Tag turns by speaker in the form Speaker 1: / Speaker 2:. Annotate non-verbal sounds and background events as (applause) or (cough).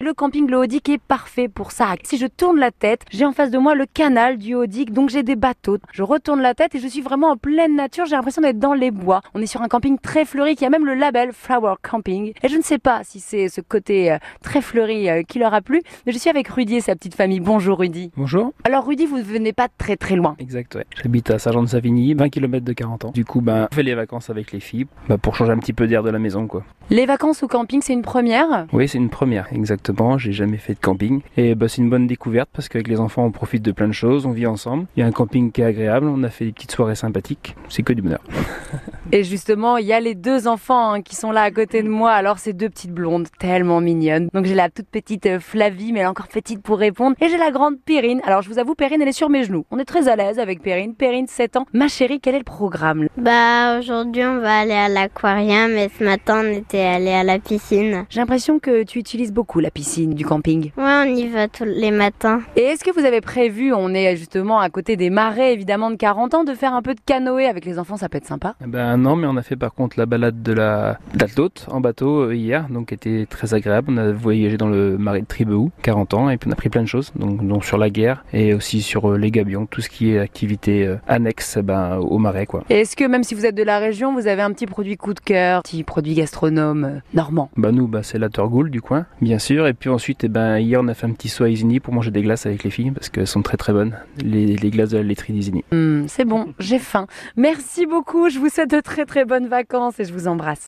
Speaker 1: Le camping Le Haudic est parfait pour ça. Si je tourne la tête, j'ai en face de moi le canal du Haudic, donc j'ai des bateaux. Je retourne la tête et je suis vraiment en pleine nature. J'ai l'impression d'être dans les bois. On est sur un camping très fleuri qui a même le label Flower Camping. Et je ne sais pas si c'est ce côté euh, très fleuri euh, qui leur a plu, mais je suis avec Rudy et sa petite famille. Bonjour Rudy.
Speaker 2: Bonjour.
Speaker 1: Alors Rudy, vous ne venez pas très très loin.
Speaker 2: Exact, ouais. J'habite à Saint-Jean-de-Savigny, 20 km de 40 ans. Du coup, ben, on fait les vacances avec les filles, bah, pour changer un petit peu d'air de la maison, quoi.
Speaker 1: Les vacances au camping, c'est une première?
Speaker 2: Oui, c'est une première, exactement. J'ai jamais fait de camping. Et bah, c'est une bonne découverte parce qu'avec les enfants, on profite de plein de choses, on vit ensemble. Il y a un camping qui est agréable, on a fait des petites soirées sympathiques. C'est que du bonheur. (laughs)
Speaker 1: Et justement, il y a les deux enfants hein, qui sont là à côté de moi. Alors, ces deux petites blondes, tellement mignonnes. Donc, j'ai la toute petite euh, Flavie, mais elle est encore petite pour répondre. Et j'ai la grande Perrine. Alors, je vous avoue, Perrine, elle est sur mes genoux. On est très à l'aise avec Perrine. Perrine, 7 ans. Ma chérie, quel est le programme
Speaker 3: Bah, aujourd'hui, on va aller à l'aquarium et ce matin, on était allé à la piscine.
Speaker 1: J'ai l'impression que tu utilises beaucoup la piscine du camping.
Speaker 3: Ouais, on y va tous les matins.
Speaker 1: Et est-ce que vous avez prévu, on est justement à côté des marais, évidemment, de 40 ans, de faire un peu de canoë avec les enfants Ça peut être sympa?
Speaker 2: Eh Ben non, mais on a fait par contre la balade de la d'Altaute en bateau euh, hier, donc était très agréable. On a voyagé dans le marais de Tribehou, 40 ans, et puis on a pris plein de choses, donc, donc sur la guerre et aussi sur euh, les gabions, tout ce qui est activité euh, annexe ben, au marais, quoi.
Speaker 1: Et est-ce que même si vous êtes de la région, vous avez un petit produit coup de cœur, petit produit gastronome normand?
Speaker 2: Bah nous, bah, c'est la Turgoule du coin, bien sûr. Et puis ensuite, eh ben, hier, on a fait un petit saut à Isigny pour manger des glaces avec les filles parce qu'elles sont très très bonnes, les, glaces de la laiterie d'Isigny.
Speaker 1: Hmm, C'est bon, j'ai faim. Merci beaucoup, je vous souhaite de très très bonnes vacances et je vous embrasse.